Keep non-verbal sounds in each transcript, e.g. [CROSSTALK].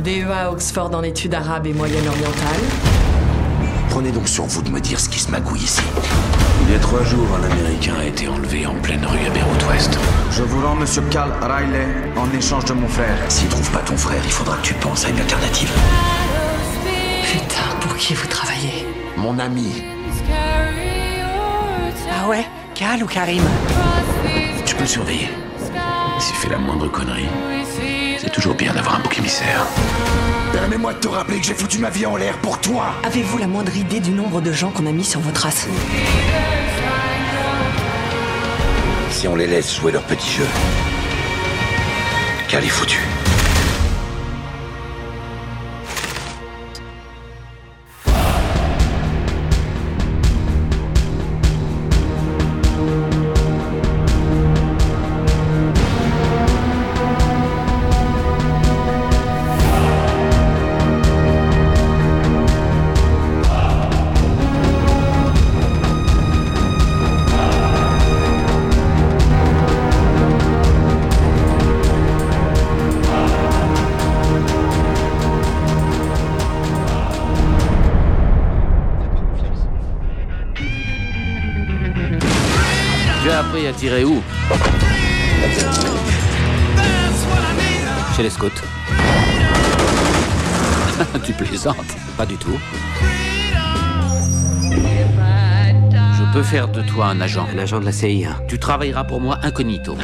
DEA à Oxford en études arabes et moyen-orientales. Prenez donc sur vous de me dire ce qui se magouille ici. Il y a trois jours, un Américain a été enlevé en pleine rue à Beyrouth Ouest. Je vous rends Monsieur Carl Riley en échange de mon frère. S'il trouve pas ton frère, il faudra que tu penses à une alternative. Putain, pour qui vous travaillez Mon ami, Ah ouais Cal ou Karim? Tu peux le surveiller. S'il fait la moindre connerie, c'est toujours bien d'avoir un bouc émissaire. permets-moi de te rappeler que j'ai foutu ma vie en l'air pour toi. Avez-vous la moindre idée du nombre de gens qu'on a mis sur vos traces? Si on les laisse jouer leur petit jeu, Cal est foutu. Où Chez les scouts. [LAUGHS] Tu plaisantes. Pas du tout. Je peux faire de toi un agent. Un agent de la CIA. Tu travailleras pour moi incognito.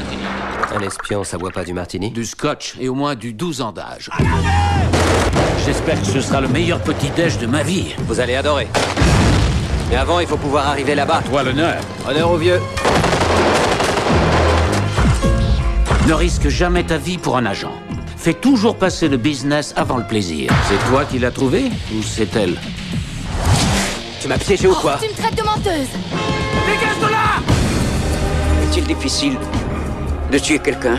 Un espion, ça boit pas du martini Du scotch et au moins du 12 ans d'âge. J'espère que ce sera le meilleur petit-déj de ma vie. Vous allez adorer. Mais avant, il faut pouvoir arriver là-bas. Toi l'honneur. Honneur aux vieux. Ne risque jamais ta vie pour un agent. Fais toujours passer le business avant le plaisir. C'est toi qui l'as trouvé ou c'est elle Tu m'as piégé ou quoi Tu me traites de menteuse Est-il difficile de tuer quelqu'un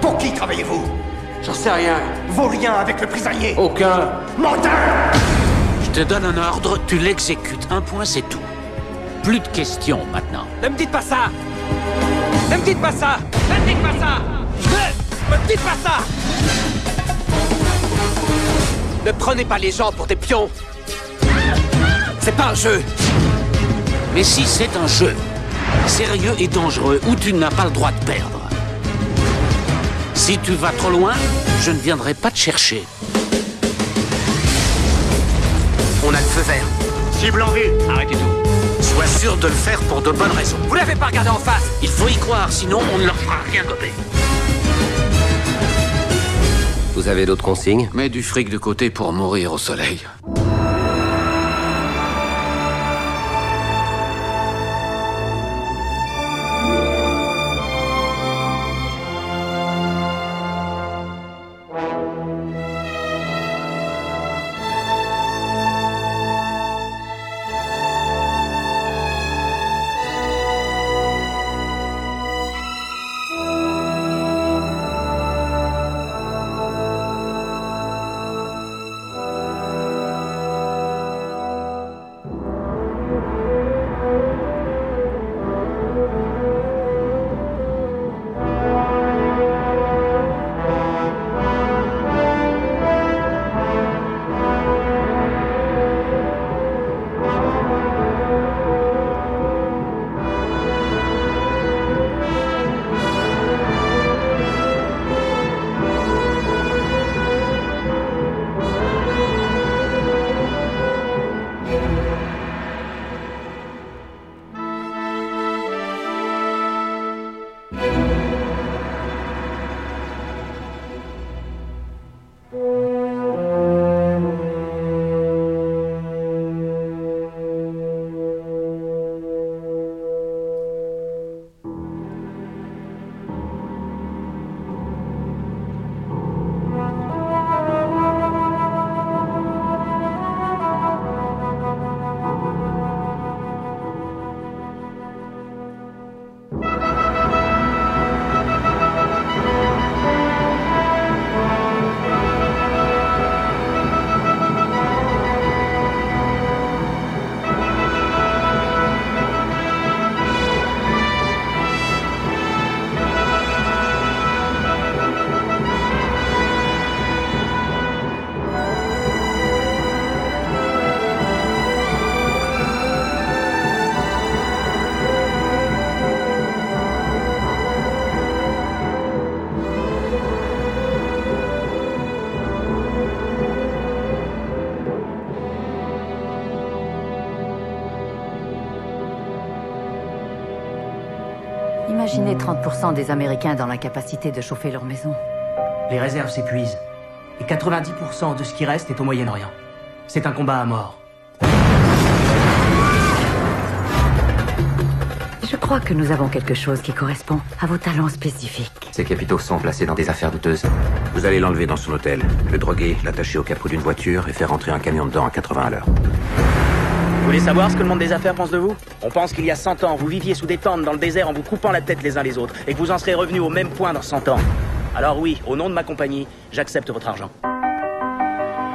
Pour qui travaillez-vous J'en sais rien. Vos liens avec le prisonnier Aucun. Menteur Je te donne un ordre, tu l'exécutes. Un point, c'est tout. Plus de questions maintenant. Ne me dites pas ça Ne me dites pas ça Ne me dites pas ça Ne me dites pas ça Ne prenez pas les gens pour des pions C'est pas un jeu Mais si c'est un jeu, sérieux et dangereux, où tu n'as pas le droit de perdre. Si tu vas trop loin, je ne viendrai pas te chercher. On a le feu vert. Cible en vue. Arrêtez tout. Sois sûr de le faire pour de bonnes raisons. Vous l'avez pas regardé en face Il faut y croire, sinon on ne leur fera rien gober. Vous avez d'autres consignes? Mets du fric de côté pour mourir au soleil. Imaginez 30% des Américains dans l'incapacité de chauffer leur maison. Les réserves s'épuisent. Et 90% de ce qui reste est au Moyen-Orient. C'est un combat à mort. Je crois que nous avons quelque chose qui correspond à vos talents spécifiques. Ces capitaux sont placés dans des affaires douteuses. Vous allez l'enlever dans son hôtel, le droguer, l'attacher au capot d'une voiture et faire entrer un camion dedans à 80 à l'heure. Vous voulez savoir ce que le monde des affaires pense de vous? On pense qu'il y a 100 ans, vous viviez sous des tentes dans le désert en vous coupant la tête les uns les autres et que vous en serez revenus au même point dans 100 ans. Alors oui, au nom de ma compagnie, j'accepte votre argent.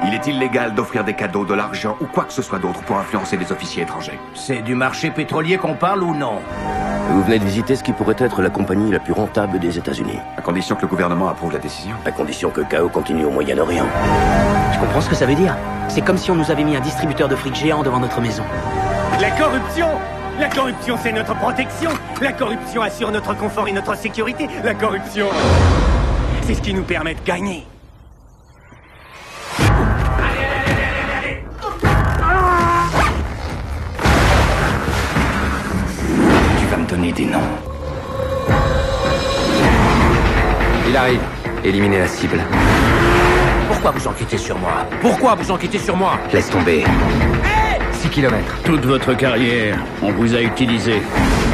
Il est illégal d'offrir des cadeaux, de l'argent ou quoi que ce soit d'autre pour influencer des officiers étrangers. C'est du marché pétrolier qu'on parle ou non? Vous venez de visiter ce qui pourrait être la compagnie la plus rentable des États-Unis. À condition que le gouvernement approuve la décision. À condition que Chaos continue au Moyen-Orient. Je comprends ce que ça veut dire. C'est comme si on nous avait mis un distributeur de fric géant devant notre maison. La corruption La corruption, c'est notre protection La corruption assure notre confort et notre sécurité La corruption, c'est ce qui nous permet de gagner donner des noms. Il arrive. Éliminez la cible. Pourquoi vous enquêtez sur moi? Pourquoi vous enquêtez sur moi? Laisse tomber. 6 km. Toute votre carrière, on vous a utilisé.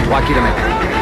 3 km.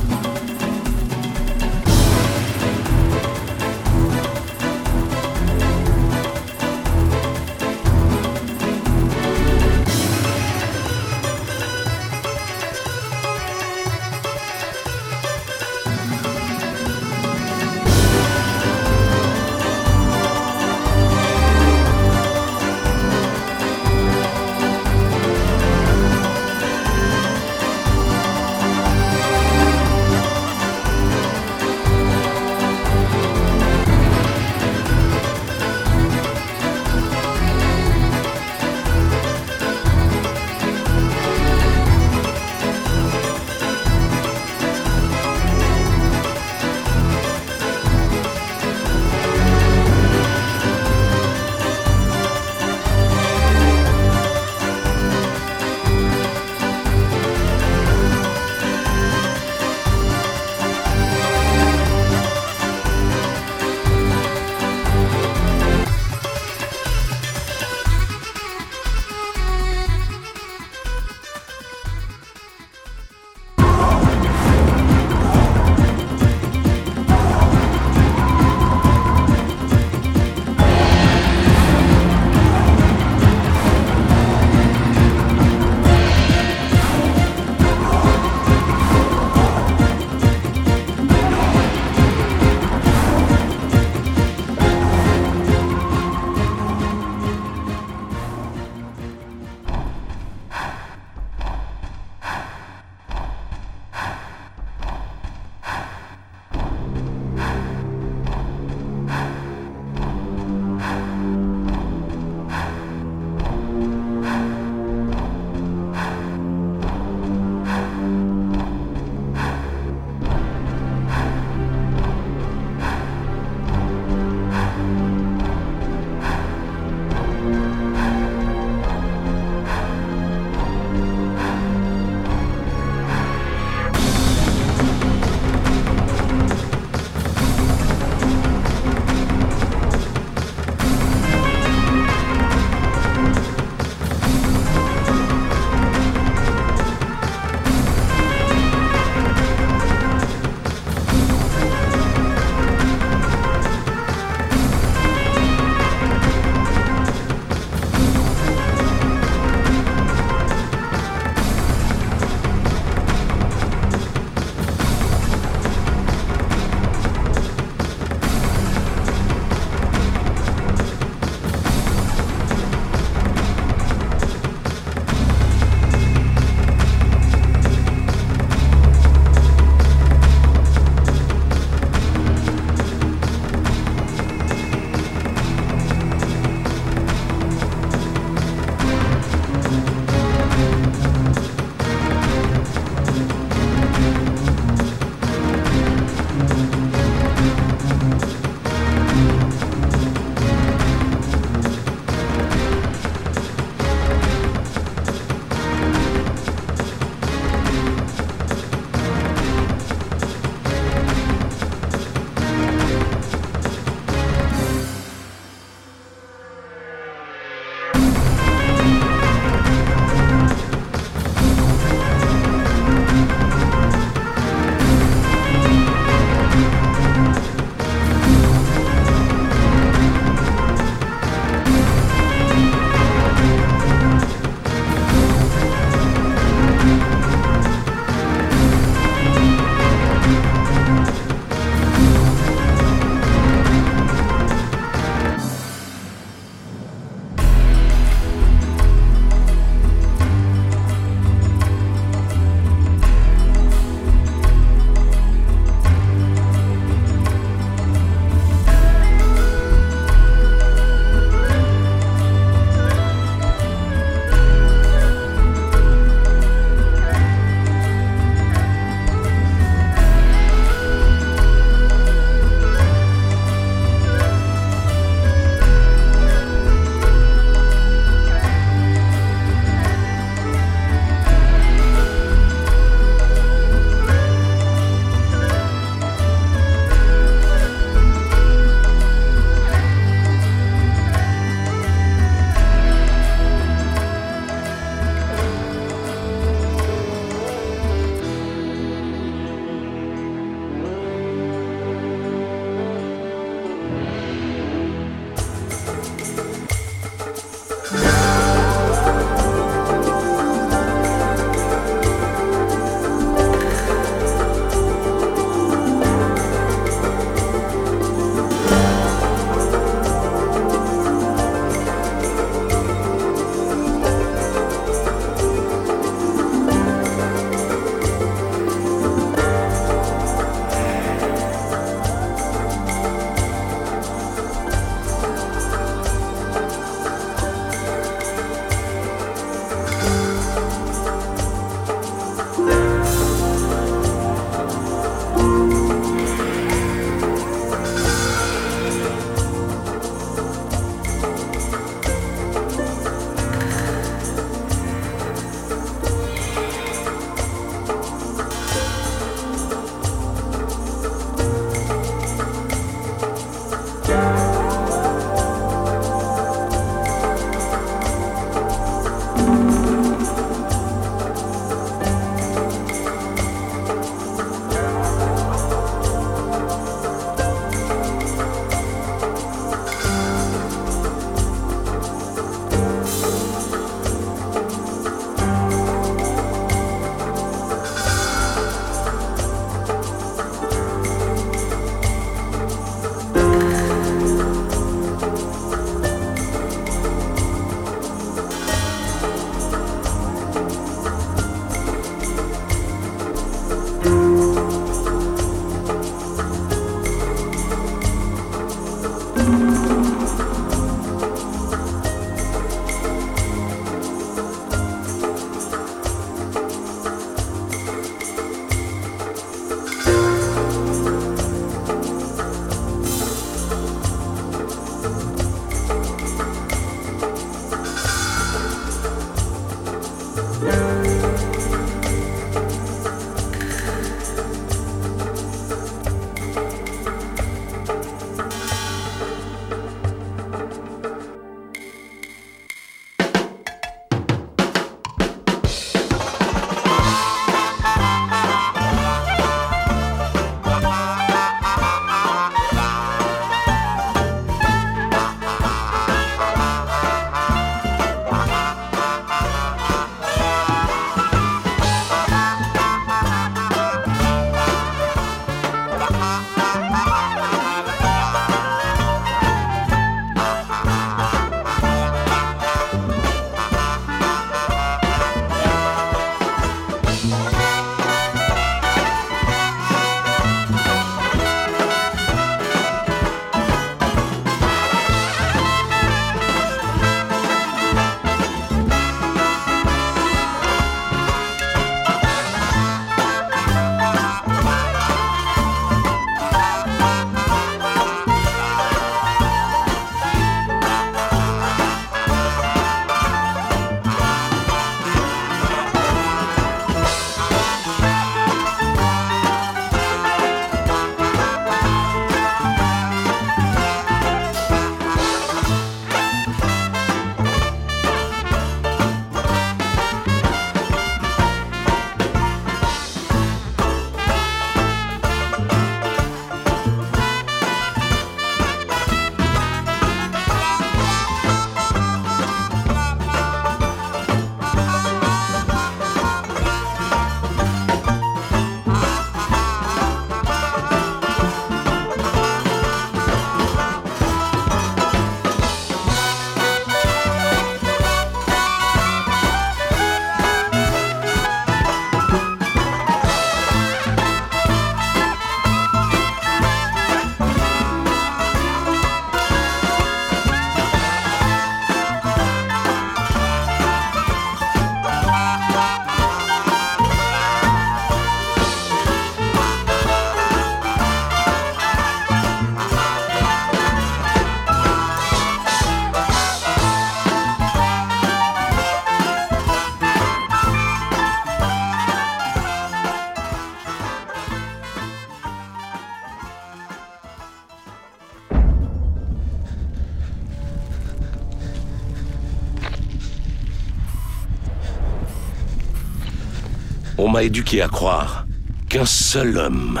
M'a éduqué à croire qu'un seul homme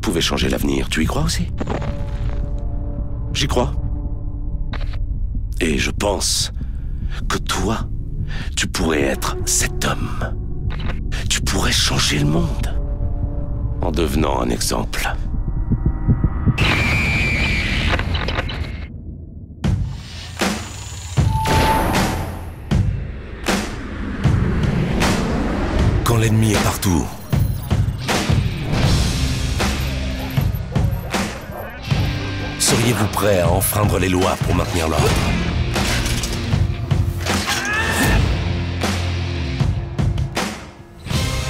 pouvait changer l'avenir. Tu y crois aussi? J'y crois. Et je pense que toi, tu pourrais être cet homme. Tu pourrais changer le monde en devenant un exemple. Seriez-vous prêt à enfreindre les lois pour maintenir l'ordre?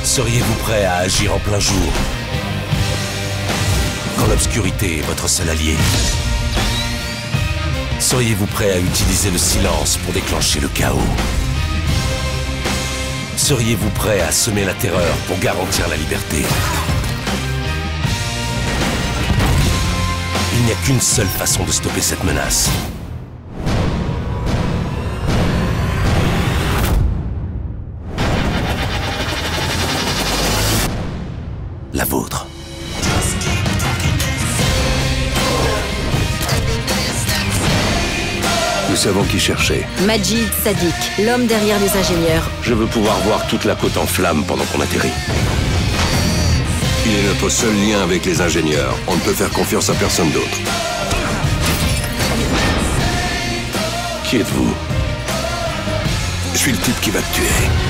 Seriez-vous prêt à agir en plein jour? Quand l'obscurité est votre seul allié? Seriez-vous prêt à utiliser le silence pour déclencher le chaos? Seriez-vous prêt à semer la terreur pour garantir la liberté? Il n'y a qu'une seule façon de stopper cette menace. Nous savons qui chercher. Majid Sadik, l'homme derrière les ingénieurs. Je veux pouvoir voir toute la côte en flammes pendant qu'on atterrit. Il est notre seul lien avec les ingénieurs. On ne peut faire confiance à personne d'autre. Qui êtes-vous? Je suis le type qui va te tuer.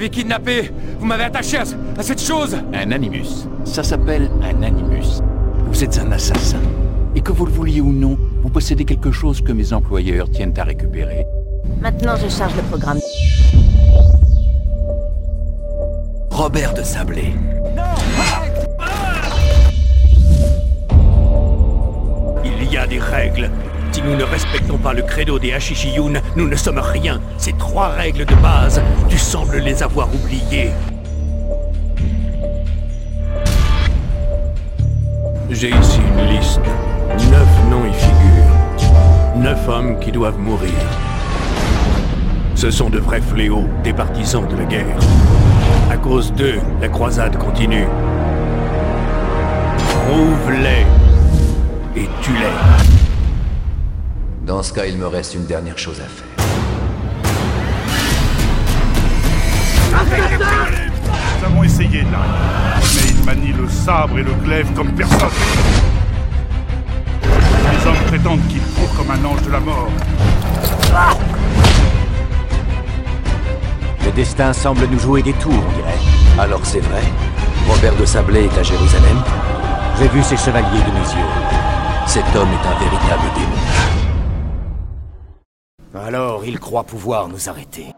M'avez kidnappé Vous m'avez attaché à, à cette chose Un animus. Ça s'appelle un animus. Vous êtes un assassin. Et que vous le vouliez ou non, vous possédez quelque chose que mes employeurs tiennent à récupérer. Maintenant, je charge le programme. Robert de Sablé. Il y a des règles. Si nous ne respectons pas le credo des Hashishiyun, nous ne sommes rien. Ces trois règles de base, tu sembles les avoir oubliées. J'ai ici une liste. Neuf noms y figurent. Neuf hommes qui doivent mourir. Ce sont de vrais fléaux, des partisans de la guerre. À cause d'eux, la croisade continue. Trouve-les et tue-les. Dans ce cas, il me reste une dernière chose à faire. Nous avons essayé là, mais il manie le sabre et le glaive comme personne. Les hommes prétendent qu'il court comme un ange de la mort. Le destin semble nous jouer des tours, on dirait. Alors c'est vrai? Robert de Sablé est à Jérusalem J'ai vu ces chevaliers de mes yeux. Cet homme est un véritable démon. Il croit pouvoir nous arrêter.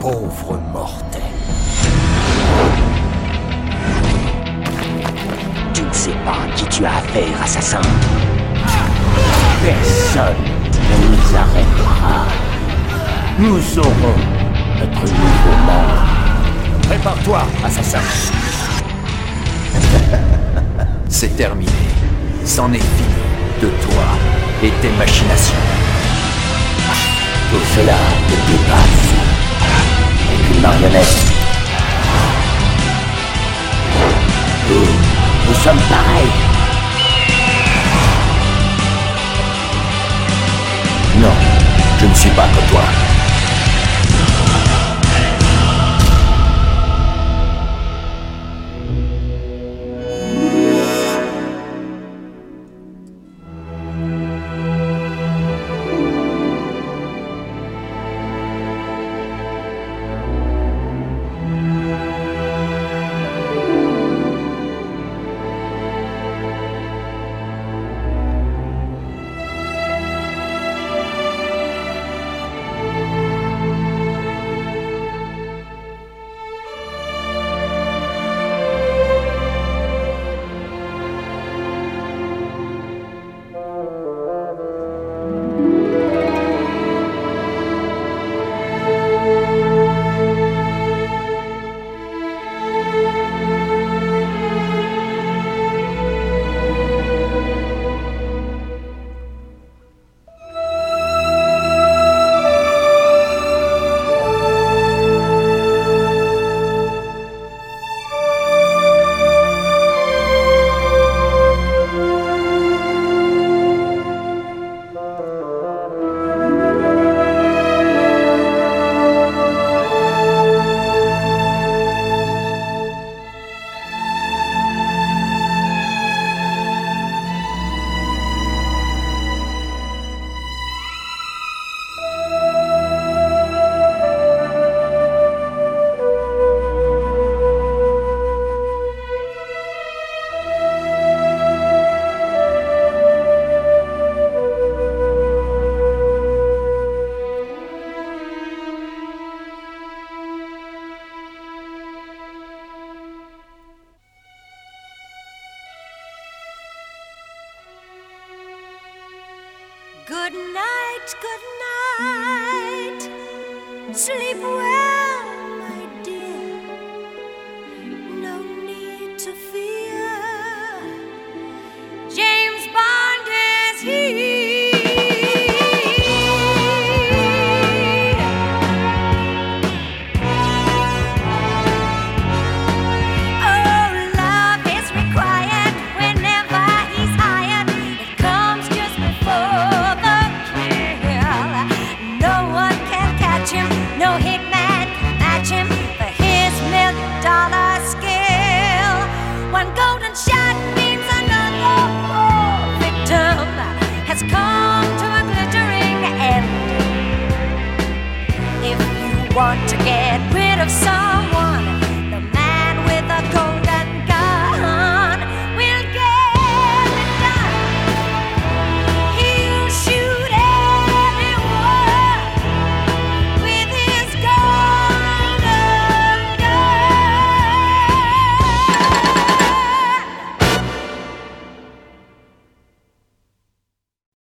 Pauvre mortel. Tu ne sais pas à qui tu as affaire, assassin. Personne ne nous arrêtera. Nous aurons notre nouveau monde. Prépare-toi, assassin. [LAUGHS] C'est terminé. C'en est fini de toi et tes machinations. Tout cela te dépasse. Et une marionnette. Nous, nous sommes pareils. Non, je ne suis pas comme toi.